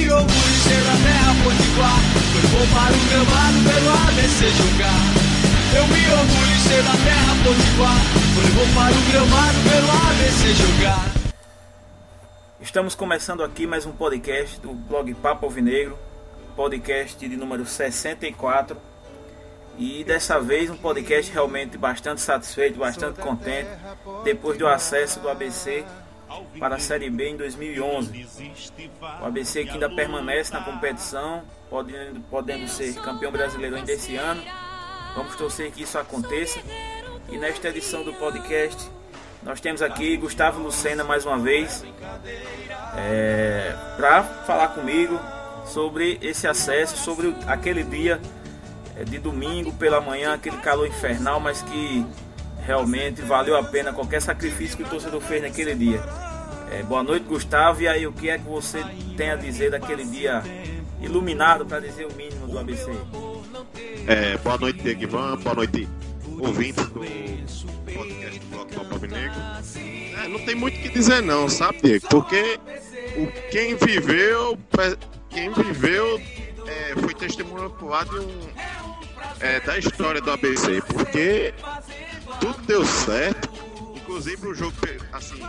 me orgulho de ser da terra potiguar. Foi bom para o gramado pelo ABC jogar. Eu me orgulho de ser da terra potiguar. Foi bom para o gramado pelo ABC jogar. Estamos começando aqui mais um podcast do blog Papo Alvinegro, podcast de número 64. E dessa vez um podcast realmente bastante satisfeito, bastante contente, depois do acesso do ABC para a Série B em 2011. O ABC que ainda permanece na competição, podendo, podendo ser campeão brasileiro ainda esse ano. Vamos torcer que isso aconteça. E nesta edição do podcast nós temos aqui Gustavo Lucena mais uma vez é, para falar comigo sobre esse acesso, sobre aquele dia é, de domingo pela manhã, aquele calor infernal, mas que realmente valeu a pena qualquer sacrifício que o torcedor fez naquele dia. É, boa noite, Gustavo. E aí, o que é que você tem a dizer daquele dia iluminado, para dizer o mínimo do ABC? É, boa noite, Diego Ivan. Boa noite, ouvintes do podcast do Bloco Pop Negro. É, não tem muito o que dizer não, sabe, Diego? Porque o, quem viveu, quem viveu é, foi testemunho de um, é, da história do ABC, porque tudo deu certo, inclusive o jogo, assim,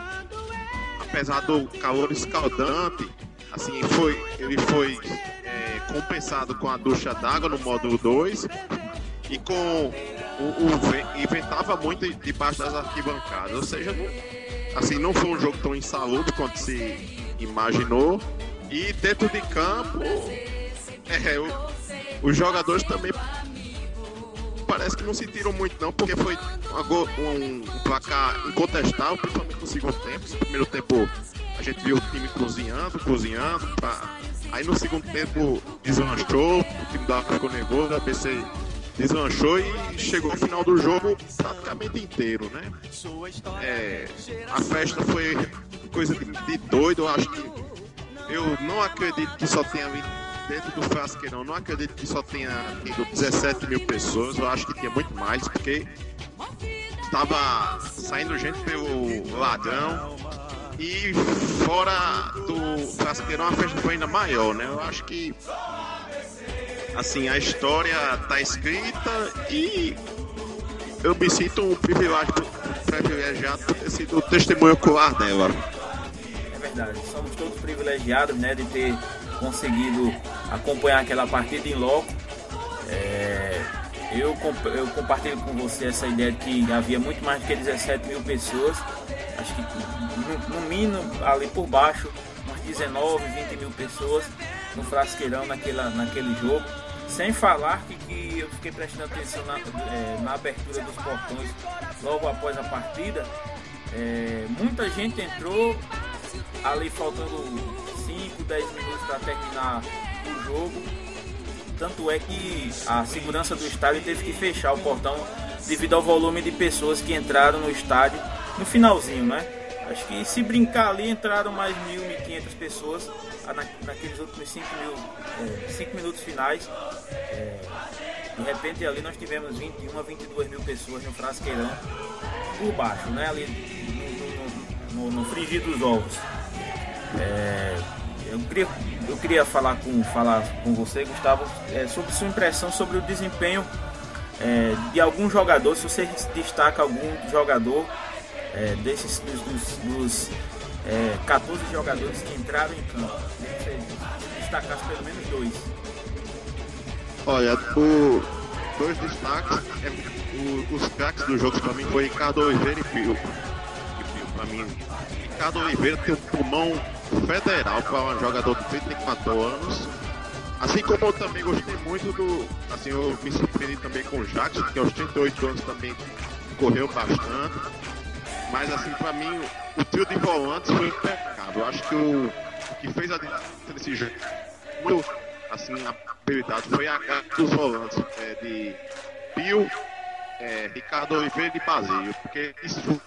apesar do calor escaldante, assim, foi, ele foi é, compensado com a ducha d'água no módulo 2 e com o, o e ventava muito debaixo das arquibancadas. Ou seja, assim, não foi um jogo tão insalubre quanto se imaginou. E dentro de campo, é, o, os jogadores também parece que não sentiram muito não, porque foi um, um placar incontestável, principalmente no segundo tempo. No primeiro tempo a gente viu o time cozinhando, cozinhando. Pra... Aí no segundo tempo deslanchou, o time da ficou nervoso, a BC deslanchou e chegou ao final do jogo praticamente inteiro, né? É, a festa foi coisa de, de doido, eu acho que eu não acredito que só tenha vindo dentro do Frasqueirão, não acredito que só tenha tido 17 mil pessoas, eu acho que tinha muito mais, porque estava saindo gente pelo ladrão e fora do Frasqueirão a festa foi ainda maior, né? Eu acho que assim, a história está escrita e eu me sinto um privilégiado, privilegiado por ter sido o testemunho ocular dela. É verdade, somos todos privilegiados né, de ter conseguido acompanhar aquela partida em loco. É, eu, eu compartilho com você essa ideia de que havia muito mais do que 17 mil pessoas. Acho que no, no mínimo ali por baixo, umas 19, 20 mil pessoas no frasqueirão naquela, naquele jogo. Sem falar que, que eu fiquei prestando atenção na, é, na abertura dos portões logo após a partida. É, muita gente entrou ali faltando 5, 10 minutos para terminar jogo. Tanto é que a segurança do estádio teve que fechar o portão devido ao volume de pessoas que entraram no estádio no finalzinho, né? Acho que se brincar ali entraram mais 1.000, 1.500 pessoas na, naqueles últimos 5 é, minutos finais. É, de repente ali nós tivemos 21 a 22 mil pessoas no frasqueirão por baixo, né? Ali no, no, no, no frigir dos ovos. É, eu, queria, eu queria falar com, falar com você, Gustavo, é, sobre sua impressão sobre o desempenho é, de algum jogador, se você destaca algum jogador é, desses dos, dos, dos é, 14 jogadores que entraram em campo. Se destacasse pelo menos dois. Olha, o, dois destaques, é, o, os craques do jogo para mim foi Ricardo Oliveira e Pio. Para mim, Ricardo Oliveira tem um pulmão federal para um jogador de 34 anos. Assim como eu também gostei muito do. Assim, eu me surpreendi também com o Jackson, que aos 38 anos também correu bastante. Mas assim, para mim, o trio de volantes foi impecável. Eu acho que o, que fez a diferença nesse jogo, muito, assim, a prioridade foi a dos volantes é, de Pio, é, Ricardo Oliveira e Basílio, porque isso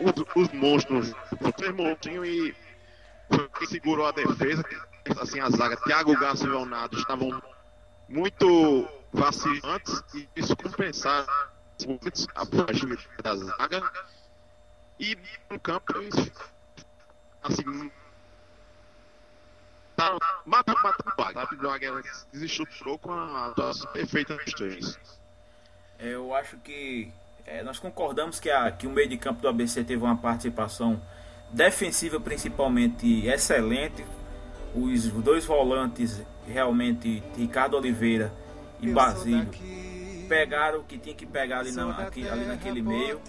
os, os monstros, os três e quem segurou a defesa, assim, a zaga, Thiago Garça e Leonardo estavam muito vacilantes e isso compensaram a fragilidade da zaga e no campo, assim, tá matando, matando o Águia. O Águia desestruturou com a atuação perfeita dos três. Eu acho que é, nós concordamos que, a, que o meio de campo do ABC teve uma participação defensiva principalmente excelente. Os dois volantes, realmente, Ricardo Oliveira e Basílio, pegaram o que tinha que pegar ali, na, aqui, ali naquele meio.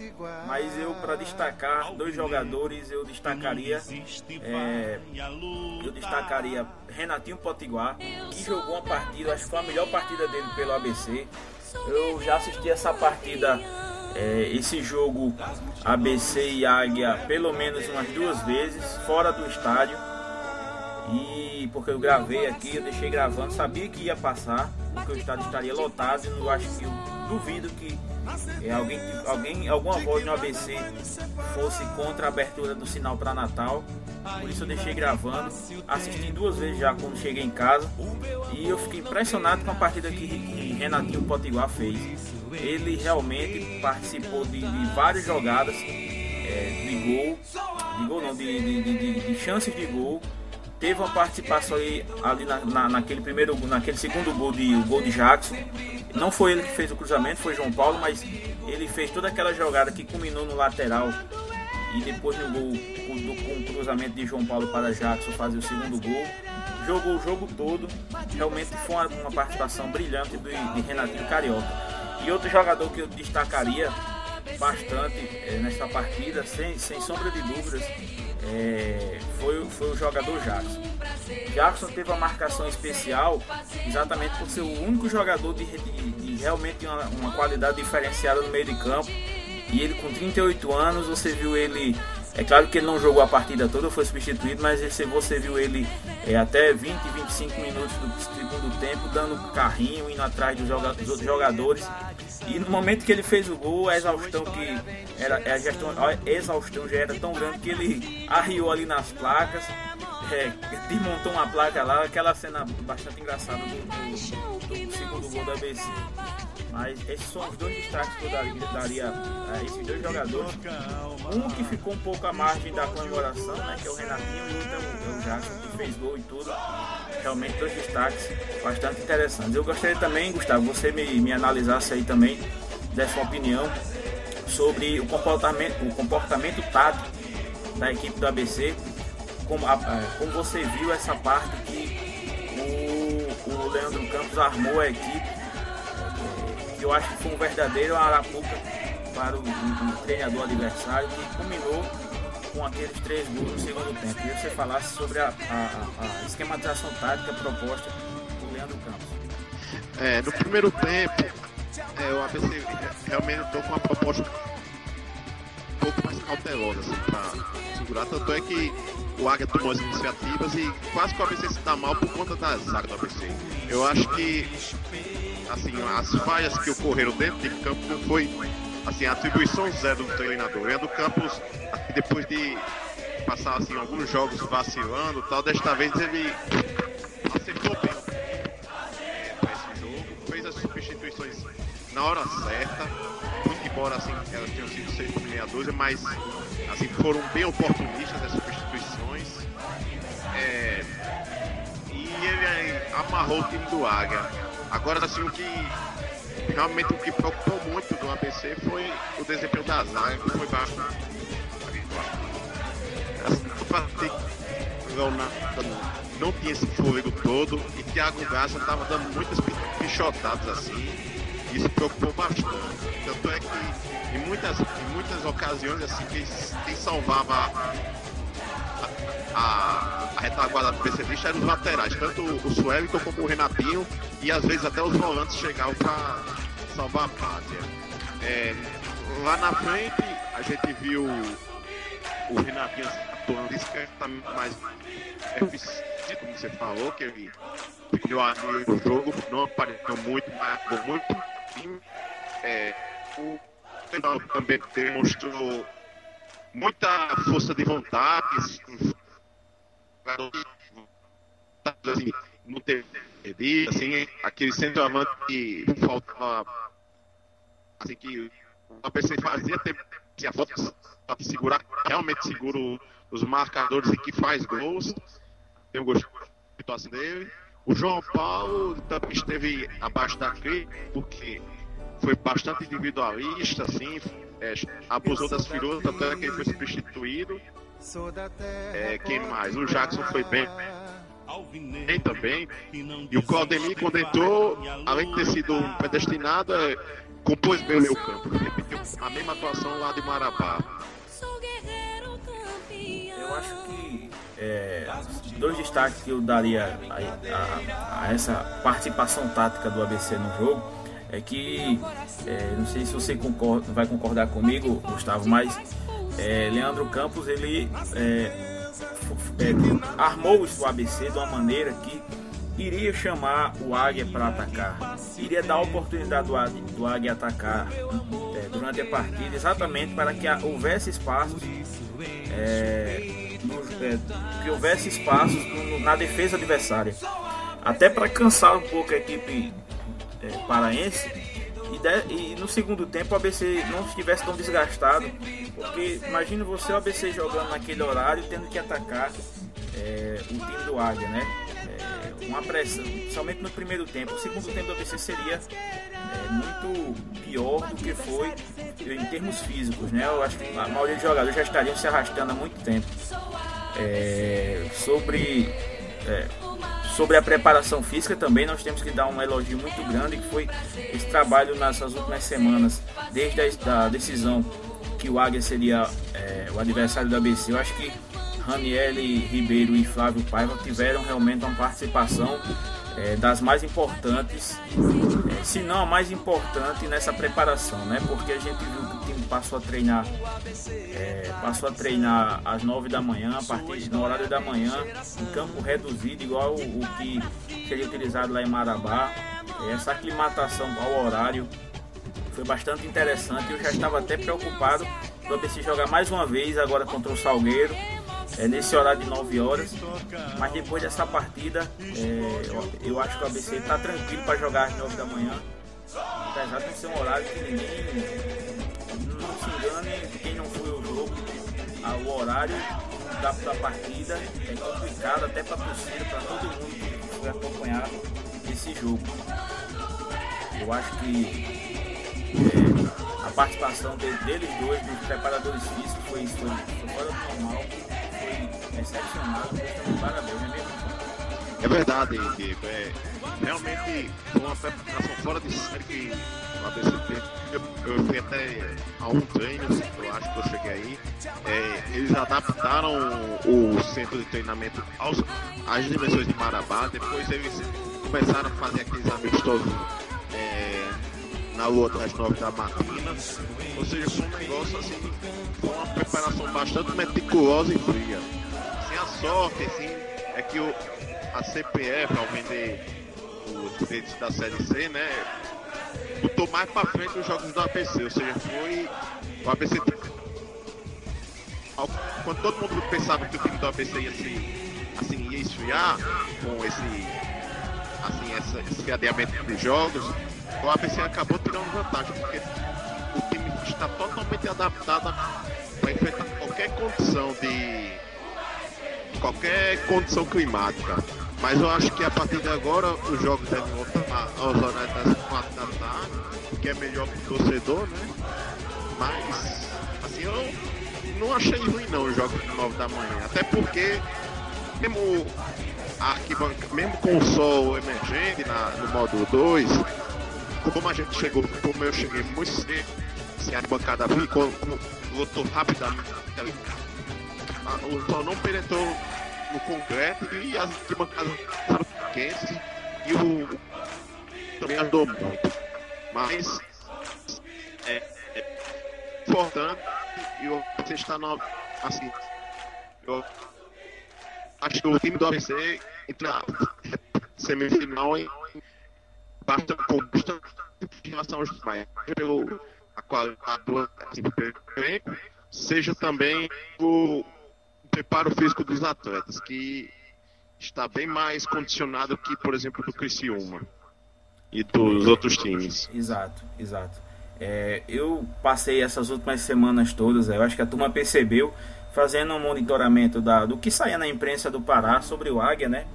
Mas eu, para destacar dois jogadores, eu destacaria. É, eu destacaria Renatinho Potiguar, que jogou uma partida, acho que foi a melhor partida dele pelo ABC. Eu já assisti essa partida é, esse jogo ABC e Águia pelo menos umas duas vezes fora do estádio. E porque eu gravei aqui, eu deixei gravando, sabia que ia passar, porque o estádio estaria lotado e eu acho que eu duvido que é, alguém, alguém, alguma voz no ABC fosse contra a abertura do sinal para Natal. Por isso eu deixei gravando, assisti duas vezes já quando cheguei em casa. E eu fiquei impressionado com a partida que, que Renatinho Potiguar fez ele realmente participou de, de várias jogadas é, de gol, de gol não, de, de, de, chances de gol. Teve uma participação aí, ali na, na, naquele primeiro, naquele segundo gol de o gol de Jackson. Não foi ele que fez o cruzamento, foi João Paulo, mas ele fez toda aquela jogada que culminou no lateral e depois no gol com, o cruzamento de João Paulo para Jackson fazer o segundo gol. Jogou o jogo todo, realmente foi uma, uma participação brilhante de, de Renatinho Carioca. Outro jogador que eu destacaria bastante é, nesta partida, sem, sem sombra de dúvidas, é, foi, foi o jogador Jackson. Jackson teve uma marcação especial exatamente por ser o único jogador de, de, de realmente uma, uma qualidade diferenciada no meio de campo. E ele com 38 anos, você viu ele é claro que ele não jogou a partida toda, foi substituído, mas você viu ele é, até 20, 25 minutos do segundo tempo, dando carrinho, indo atrás dos, joga dos outros jogadores. E no momento que ele fez o gol, a exaustão que era a, gestão, a exaustão já era tão grande que ele arriou ali nas placas, é, desmontou uma placa lá, aquela cena bastante engraçada do, do, do segundo gol da ABC. Mas esses são os dois destaques que eu daria, a esses dois jogadores. Um que ficou um pouco à margem da comemoração, né, que é o Renatinho, e o outro é o Jackson, que fez gol e tudo. Realmente dois destaques bastante interessantes. Eu gostaria também, Gustavo, você me, me analisasse aí também, dessa opinião sobre o comportamento, o comportamento tático da equipe do ABC. Como, a, como você viu essa parte que o, o Leandro Campos armou a equipe que eu acho que foi um verdadeiro arapuca para o, o, o treinador adversário que culminou com aqueles três gols no segundo tempo. Queria que você falasse sobre a, a, a esquematização tática proposta por Leandro Campos. É, no primeiro tempo, é, o ABC realmente estou com uma proposta um pouco mais cautelosa assim, para segurar. Tanto é que o Águia tomou as iniciativas e quase que o ABC se dá mal por conta da zaga do ABC. Eu acho que assim, as falhas que ocorreram dentro de campo não foi assim, atribuição zero do treinador. Leandro Campos, depois de passar assim, alguns jogos vacilando tal, desta vez ele acertou bem esse jogo, fez as substituições na hora certa, muito embora assim, elas tenham sido seis por meia mas assim, foram bem oportunistas as amarrou o time do Águia Agora, assim, o que realmente o que preocupou muito do ABC foi o desempenho da zaga, que foi baixo. Não, não tinha esse fôlego todo e Thiago Gassa estava dando muitas pichotadas assim. Isso preocupou bastante. Tanto é que em muitas, em muitas ocasiões assim, quem, quem salvava a, a retaguarda do PCDista eram os laterais, tanto o Suelton como o Renatinho, e às vezes até os volantes chegavam para salvar a pátria. É, lá na frente, a gente viu o Renatinho atuando discretamente mais eficiente, como você falou, que ele pediu a o jogo, não apareceu muito, mas muito. É, o também demonstrou muita força de vontade, assim, não ter perdido, assim, aquele centroavante que faltava, assim, que o PC fazia que a foto para segurar, realmente segura os marcadores e que faz gols. Tem um gosto atuação dele. O João Paulo também esteve abaixo da crítica, porque foi bastante individualista, assim, é, abusou das firulas, tanto é que ele foi substituído. É, quem mais? O Jackson foi bem, bem também. E o Claudemir, quando entrou, além de ter sido predestinado, é, compôs bem o meu campo. Repetiu a mesma atuação lá de Marabá. Eu acho que é, dois destaques que eu daria a, a, a, essa participação tática do ABC no jogo é que é, não sei se você concorda, vai concordar comigo, Gustavo, mas é, Leandro Campos ele é, é, armou o ABC de uma maneira que iria chamar o Águia para atacar, iria dar a oportunidade do Águia, do Águia atacar é, durante a partida, exatamente para que houvesse espaços, é, no, é, que houvesse espaços no, na defesa adversária, até para cansar um pouco a equipe é, paraense e, de, e, no segundo tempo o ABC não estivesse tão desgastado, porque imagine você o ABC jogando naquele horário tendo que atacar é, o time do Águia, né? É, uma pressão, somente no primeiro tempo. O segundo tempo do ABC seria é, muito pior do que foi em termos físicos, né? Eu acho que a maioria dos jogadores já estariam se arrastando há muito tempo. É, sobre é, Sobre a preparação física também nós temos que dar um elogio muito grande que foi esse trabalho nessas últimas semanas, desde a decisão que o Águia seria é, o adversário do ABC. Eu acho que Raniele Ribeiro e Flávio Paiva tiveram realmente uma participação é, das mais importantes, é, se não a mais importante nessa preparação, né? Porque a gente viu que passou a treinar, é, passou a treinar às 9 da manhã, a partir no horário da manhã, em campo reduzido, igual o, o que seria utilizado lá em Marabá. Essa aclimatação ao horário foi bastante interessante. Eu já estava até preocupado para ver se jogar mais uma vez agora contra o Salgueiro é, nesse horário de 9 horas. Mas depois dessa partida, é, eu, eu, acho que o ABC está tranquilo para jogar às 9 da manhã. Apesar de ser um horário que ninguém o horário da, da partida é complicado até para a torcida, para todo mundo que foi acompanhar esse jogo. Eu acho que é, a participação de, deles dois, dos preparadores físicos, foi, foi, foi fora do normal excepcional, parabéns, é mesmo? É verdade, Diego. É, realmente foi uma preparação fora de série que. Eu, eu fui até a um treino, eu acho que eu cheguei aí. É, eles adaptaram o centro de treinamento aos, às dimensões de Marabá. Depois eles começaram a fazer aqueles amistosos é, na lua das nove da matina. Ou seja, foi um negócio assim, foi uma preparação bastante meticulosa e fria sorte assim, é que o, a CPF, ao vender os direitos da Série C, né, botou mais para frente os jogos do ABC, ou seja, foi o ABC. Quando todo mundo pensava que o time do ABC ia se assim, ia esfriar com esse assim, essa, esse adiamento de jogos, o ABC acabou tirando vantagem, porque o time está totalmente adaptado para enfrentar qualquer condição de qualquer condição climática. Mas eu acho que a partir de agora os jogos devem voltar aos horários das 4 da tarde, que é melhor para o torcedor, né? Mas, assim, eu não achei ruim não os jogos de 9 da manhã. Até porque, mesmo, arquibanca, mesmo com o sol emergente na, no módulo 2, como a gente chegou, como eu cheguei muito cedo, assim, a arquibancada ficou, voltou rapidamente o sol não penetrou no concreto e as arquibancadas ficaram quentes e o também andou muito. Mas é, é importante e você está no, assim, eu acho que o time do ABC entra semifinal em bastante com bastante relação aos demais, pelo a qualidade do assim, seja também o preparo físico dos atletas, que está bem mais condicionado que, por exemplo, do Criciúma e dos outros times. Exato, exato. É, eu passei essas últimas semanas todas, eu acho que a turma percebeu, fazendo um monitoramento da, do que saía na imprensa do Pará sobre o Águia, né?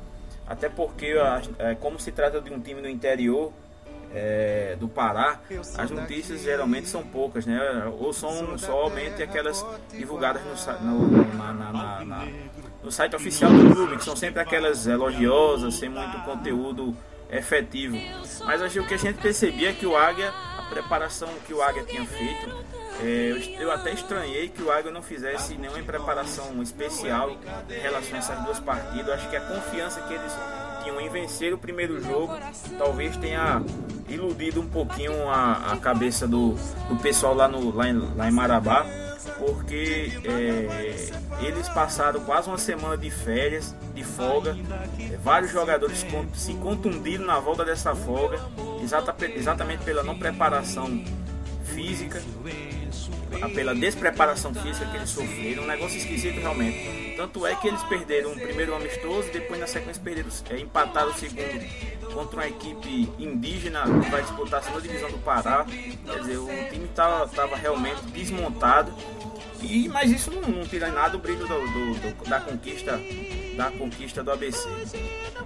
Até porque, é, como se trata de um time no interior é, do Pará, as notícias geralmente são poucas, né? Ou são somente aquelas divulgadas no, no, na, na, na, no site oficial do clube, que são sempre aquelas elogiosas, sem muito conteúdo efetivo. Mas acho que o que a gente percebia é que o Águia, a preparação que o Águia tinha feito, é, eu, até estranhei que o Águia não fizesse nenhuma preparação especial em relação a essas duas partidas. Eu acho que a confiança que eles tinham em vencer o primeiro jogo talvez tenha iludido um pouquinho a, a cabeça do, do pessoal lá, no, lá, em, lá em Marabá, porque é, eles passaram quase uma semana de férias, de folga. Vários jogadores se contundiram na volta dessa folga, exata, exatamente pela não preparação física pela despreparação física que eles sofreram, um negócio esquisito realmente. Tanto é que eles perderam o primeiro amistoso e depois na sequência perderam, é, empataram o segundo contra uma equipe indígena que vai disputar a segunda divisão do Pará. Quer dizer, o time estava realmente desmontado. E, mas isso não, não tira nada o brilho do, do, do, da conquista da conquista do ABC.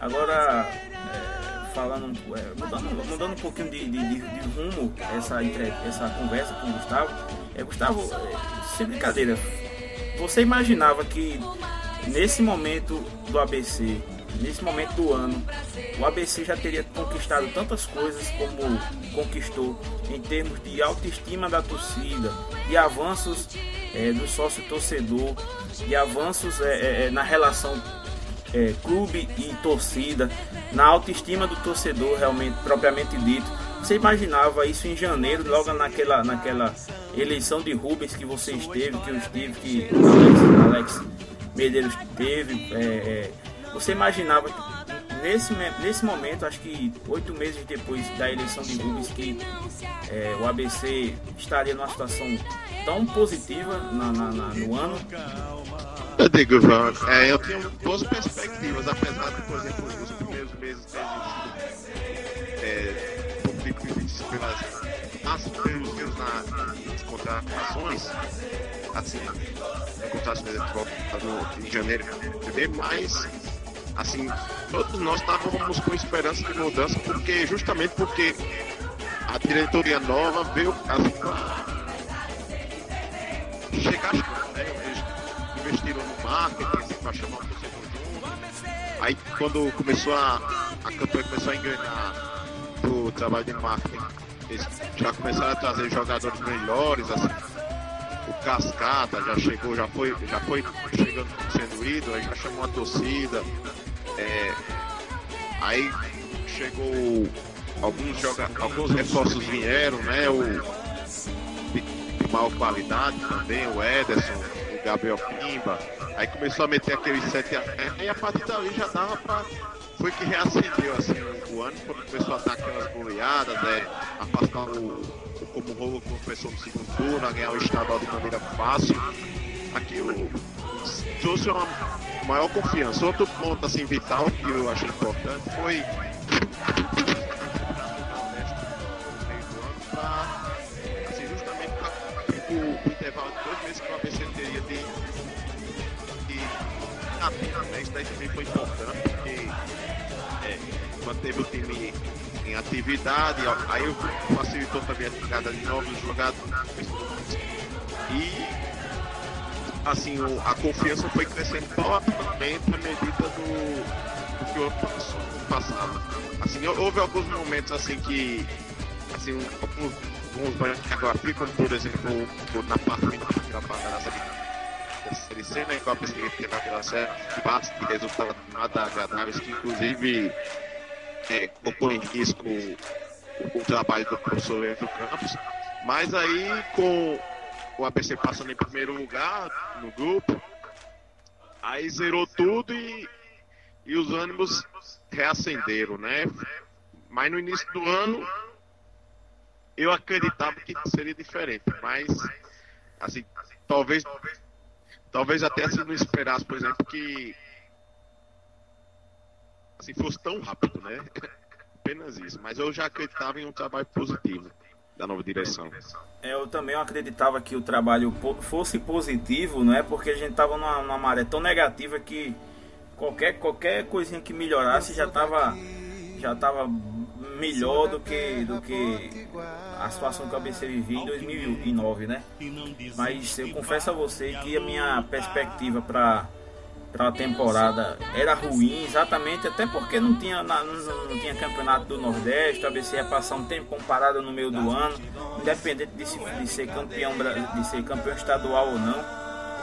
Agora, é, falando, é, mudando, mudando um pouquinho de, de, de, de rumo essa, essa conversa com o Gustavo, é, Gustavo, é, sem brincadeira, você imaginava que nesse momento do ABC, nesse momento do ano, o ABC já teria conquistado tantas coisas como conquistou em termos de autoestima da torcida, de avanços é, do sócio torcedor, de avanços é, é, é, na relação é, clube e torcida, na autoestima do torcedor realmente propriamente dito. Você imaginava isso em janeiro, logo naquela, naquela eleição de Rubens que você esteve, que eu estive, que Alex, Alex Medeiros teve. É, é, você imaginava nesse, nesse momento, acho que oito meses depois da eleição de Rubens, que é, o ABC estaria numa situação tão positiva na, na, na, no ano? Eu digo, João, é, eu tenho duas perspectivas, apesar de, por exemplo, os primeiros meses terem sido é, difíceis pelas, pelos meus na, nas contratações, assim, contratações de janeiro, mas assim, todos nós estávamos com esperança de mudança, porque justamente porque a diretoria nova veio assim, Aí quando começou a, a campanha começou a engrenar do trabalho de marketing, eles já começaram a trazer jogadores melhores, assim. O Cascata já chegou, já foi, já foi chegando sendo ídolo, aí já chamou a torcida. É, aí chegou alguns joga, alguns reforços vieram, né? O de, de maior qualidade também, o Ederson, o Gabriel Pimba. Aí começou a meter aqueles 7 a e a partir dali já dava pra. Foi que reacendeu assim o, ano, quando começou a dar aquelas goleadas, né? A passar o, o como o Rolo começou no segundo turno, a ganhar o estadual de maneira fácil. Aquilo trouxe uma maior confiança. Outro ponto assim vital que eu achei importante foi assim, justamente o, intervalo de dois meses que o ABC teria de né? isso daí também foi importante porque é, manteve o time em atividade, aí facilitou também a chegada de novos jogadores e assim, o, a confiança foi crescendo totalmente à medida do, do que o ano passado. Assim, houve alguns momentos assim que assim, alguns, alguns agora ficam, por exemplo, na parte final da batalha da C, né, que eu pensei que teve aquela série de bates de resultados nada agradáveis, que inclusive é, colocou em risco o, o trabalho do professor Leandro Campos. Mas aí, com o ABC passando em primeiro lugar no grupo. Aí zerou tudo e, e os ânimos reacenderam, né? Mas no início do ano eu acreditava que seria diferente, mas assim, talvez talvez até se não esperasse, por exemplo, que assim fosse tão rápido, né? Apenas isso, mas eu já acreditava em um trabalho positivo da nova direção. É, eu também acreditava que o trabalho fosse positivo, não é? Porque a gente estava numa, numa maré tão negativa que qualquer, qualquer coisinha que melhorasse já estava já tava melhor do que, do que a situação que o ABC vivia em 2009, né? Mas eu confesso a você que a minha perspectiva para para a temporada era ruim, exatamente até porque não tinha, não, não tinha campeonato do Nordeste, a ABC ia passar um tempo comparado no meio do ano, independente de, se, de ser campeão de ser campeão estadual ou não,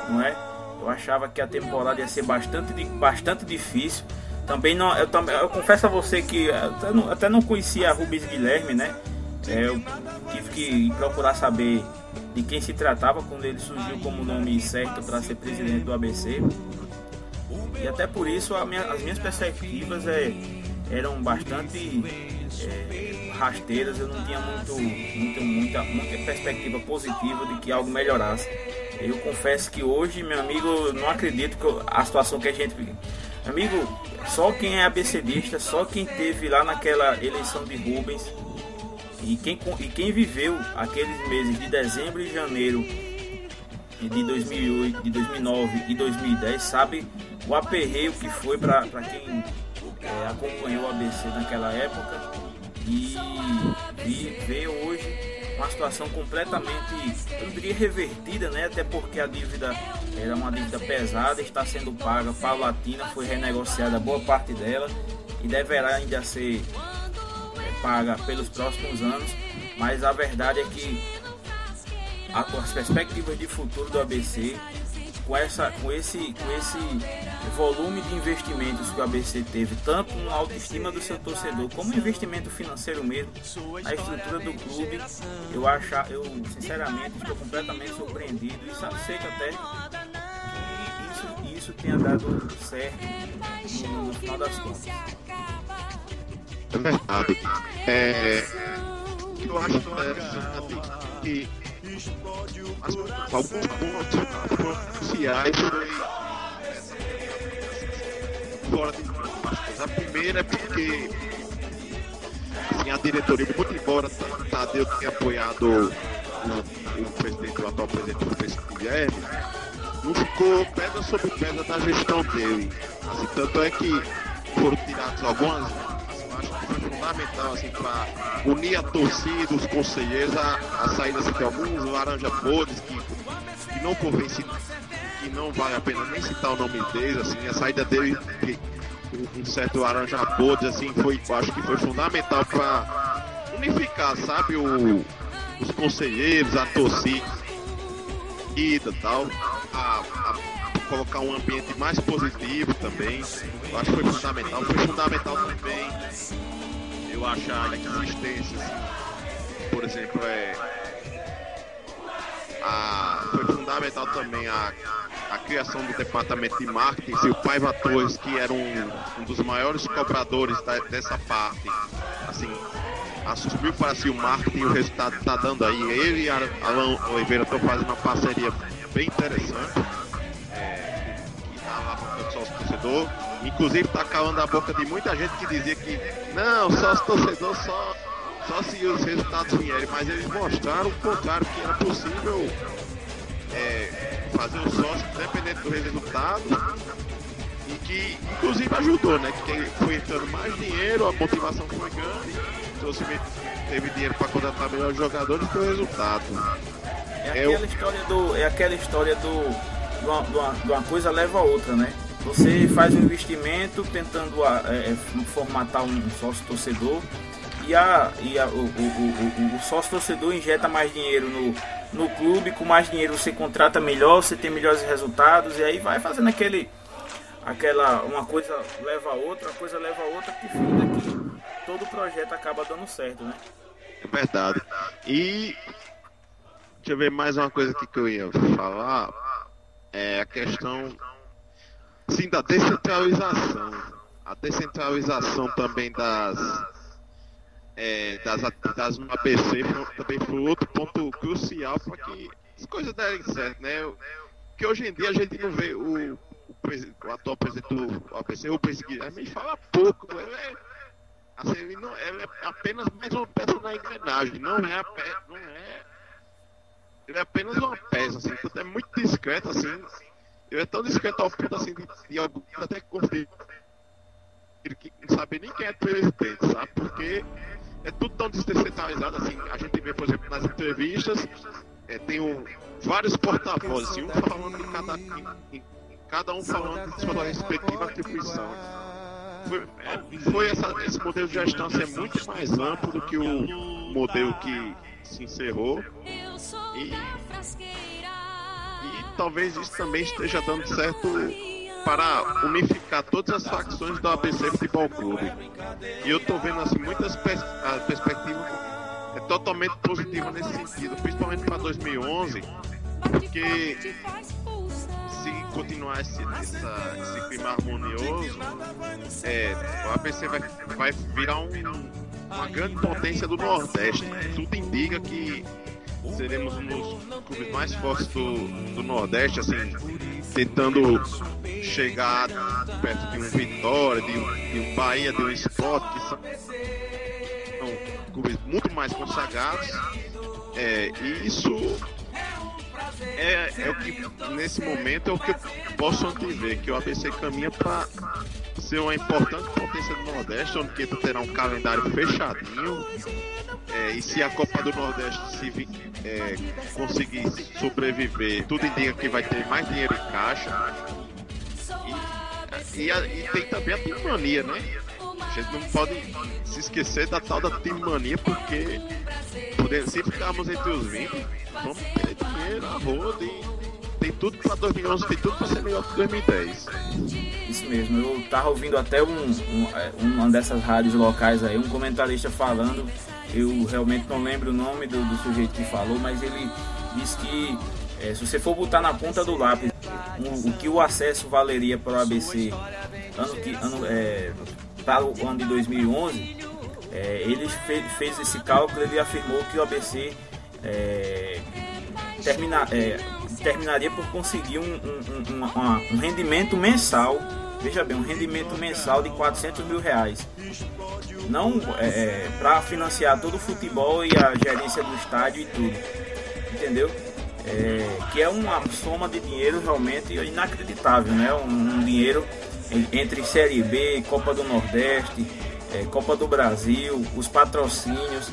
não é? Eu achava que a temporada ia ser bastante, bastante difícil. Também não, eu, eu confesso a você que até não, até não conhecia Rubens Guilherme, né? É, eu tive que procurar saber de quem se tratava quando ele surgiu como nome certo para ser presidente do ABC. E até por isso minha, as minhas perspectivas é, eram bastante é, rasteiras, eu não tinha muito, muito, muita, muita perspectiva positiva de que algo melhorasse. Eu confesso que hoje, meu amigo, não acredito que a situação que a gente Amigo, só quem é ABCdista, só quem teve lá naquela eleição de Rubens e quem, e quem viveu aqueles meses de dezembro e janeiro de 2008, de 2009 e 2010 sabe o aperreio que foi para quem é, acompanhou o ABC naquela época e, e ver hoje uma situação completamente, eu diria revertida, né? Até porque a dívida era uma dívida pesada, está sendo paga paulatina, foi renegociada boa parte dela e deverá ainda ser é, paga pelos próximos anos. Mas a verdade é que as perspectivas de futuro do ABC com, essa, com, esse, com esse volume de investimentos que o ABC teve, tanto na autoestima do seu torcedor, como investimento financeiro mesmo, a estrutura do clube, eu acho, eu sinceramente estou completamente surpreendido e aceito até isso, tenha dado certo no, final das contas. É verdade. É, eu acho que alguns pontos cruciais fora de A primeira é porque assim, a diretoria, muito embora Tadeu tenha apoiado o, o presidente, o atual presidente do Francisco Guilherme, não ficou pedra sobre pedra da gestão dele. Assim, tanto é que foram tirados algumas foi fundamental assim, para unir a torcida, os conselheiros, a, a saída assim, de alguns laranja podres que, que não convence, que não vale a pena nem citar o nome deles, assim, a saída dele, que, um certo laranja podres, assim, foi, acho que foi fundamental para unificar, sabe, o, os conselheiros, a torcida e tal, a, a colocar um ambiente mais positivo também. Eu acho que foi fundamental. Foi fundamental também, eu acho a existência, assim, por exemplo, é. A, foi fundamental também a, a criação do departamento de marketing. Se o Paiva Torres, que era um, um dos maiores cobradores da, dessa parte, assim, assumiu para si o marketing e o resultado está dando aí. Ele e Alan Oliveira estão fazendo uma parceria bem interessante sócio torcedor. Inclusive está calando a boca de muita gente que dizia que não, sócio torcedor só, só se os resultados vierem, mas eles mostraram o contrário, que era possível é, fazer o sócio independente do resultado e que inclusive ajudou, né? Que foi entrando mais dinheiro, a motivação foi grande, trouxe, teve dinheiro para contratar melhores jogadores e o resultado. É, aquela, história do, é aquela história do. De uma, de uma coisa leva a outra, né? Você faz um investimento tentando é, é, formatar um sócio torcedor e, a, e a, o, o, o, o, sócio torcedor injeta mais dinheiro no, no clube, com mais dinheiro você contrata melhor, você tem melhores resultados e aí vai fazendo aquele aquela uma coisa leva a outra, a coisa leva a outra que finda que todo projeto acaba dando certo, né? É verdade. E deixa eu ver mais uma coisa aqui que eu ia falar. É a questão Sim, da descentralização. A descentralização também das, é, das no ABC também foi outro ponto crucial para que as coisas derem certo, né? Que hoje em dia a gente não vê o, o, atual presidente do ABC, o presidente Guilherme, fala pouco. Ele é, assim, ele não, ele é apenas mais uma peça na engrenagem, não é, a pe, não é ele é apenas uma peça, assim, é muito discreto, assim, é tão discreto ao ponto assim de, de até que não sabe nem quem é presidente, sabe? Porque é tudo tão descentralizado assim. A gente vê, por exemplo, nas entrevistas, é, tem um, vários porta-vozes, um falando de cada, cada um falando de sua respectiva atribuição. Foi, é, foi essa, esse modelo de gestão assim, é muito mais amplo do que o modelo que se encerrou. E, e talvez isso também esteja dando certo para unificar todas as facções do ABC Futebol Clube. E eu estou vendo assim muitas pers a perspectiva é totalmente positiva nesse sentido, principalmente para 2011, porque se continuar esse, essa, esse clima harmonioso, é, o ABC vai, vai virar um, uma grande potência do Nordeste. Tudo indica que seremos um dos clubes mais fortes do, do Nordeste, assim, tentando chegar perto de um Vitória, de um, de um Bahia, de um Sport, que são, são clubes muito mais consagrados. É, e isso é, é o que, nesse momento, é o que eu posso antever, que o ABC caminha para ser uma importante potência do Nordeste, onde terá um calendário fechadinho. É, e se a Copa do Nordeste se, é, conseguir sobreviver, tudo indica que vai ter mais dinheiro em caixa. E, e, e tem também a timania, né? A gente não pode se esquecer da tal da timania, porque se ficarmos entre os 20, vamos ter dinheiro, a roda e tem tudo para 2011, tem tudo para ser melhor que 2010. Isso mesmo, eu tava ouvindo até um, um, é, uma dessas rádios locais aí, um comentarista falando, eu realmente não lembro o nome do, do sujeito que falou, mas ele disse que é, se você for botar na ponta do lápis o, o que o acesso valeria para o ABC ano ano, é, para o ano de 2011, é, ele fez, fez esse cálculo ele afirmou que o ABC é, termina, é, terminaria por conseguir um, um, um, um, rendimento mensal, veja bem, um rendimento mensal de 400 mil reais. Não é, é para financiar todo o futebol e a gerência do estádio e tudo, entendeu? É, que é uma soma de dinheiro realmente inacreditável, né? Um dinheiro entre Série B, Copa do Nordeste, é, Copa do Brasil, os patrocínios,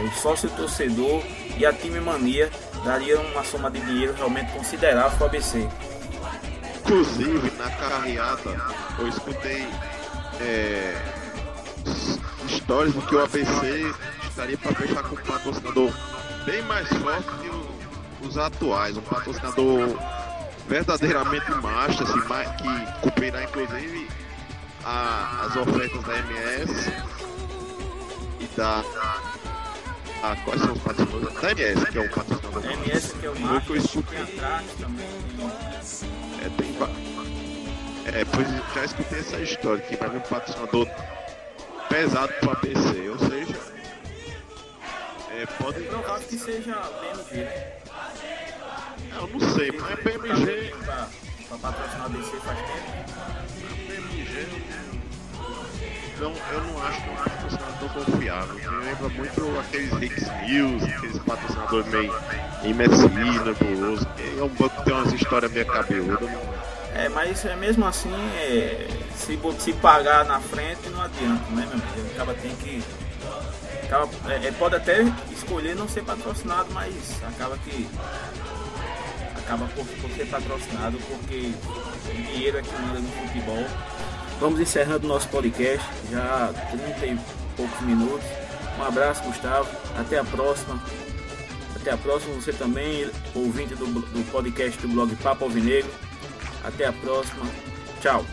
o sócio torcedor e a time mania daria uma soma de dinheiro realmente considerável para o ABC. Inclusive, na carreata, eu escutei é, histórias de que o ABC estaria para fechar com um patrocinador bem mais forte que os atuais, um patrocinador verdadeiramente macho, assim, que cumprirá inclusive a, as ofertas da MS e da ah, quais são os patrocinadores? Da MS, que é o patrocinador. Da MS, que é o atrás também. É, tem. É, pois já escutei essa história, que vai vir um patrocinador pesado para PC, ou seja. É, pode. É provável que seja BMG. Eu não sei, mas BMG. Pra, pra patrocinar a DC faz tempo. BMG não, eu não acho que é um patrocinador confiável. Me lembra muito aqueles Hicks News, aqueles patrocinadores meio imersivo, nebuloso. É um banco que tem umas histórias meio cabeludas. É, mas é mesmo assim, é, se, se pagar na frente não adianta, né, meu amigo? Acaba tem que. Acaba, é, é, pode até escolher não ser patrocinado, mas acaba que. Acaba por, por ser patrocinado, porque o dinheiro é que manda no futebol. Vamos encerrando nosso podcast, já 30 e poucos minutos. Um abraço, Gustavo. Até a próxima. Até a próxima. Você também, ouvinte do, do podcast do blog Papo Alvinegro. Até a próxima. Tchau.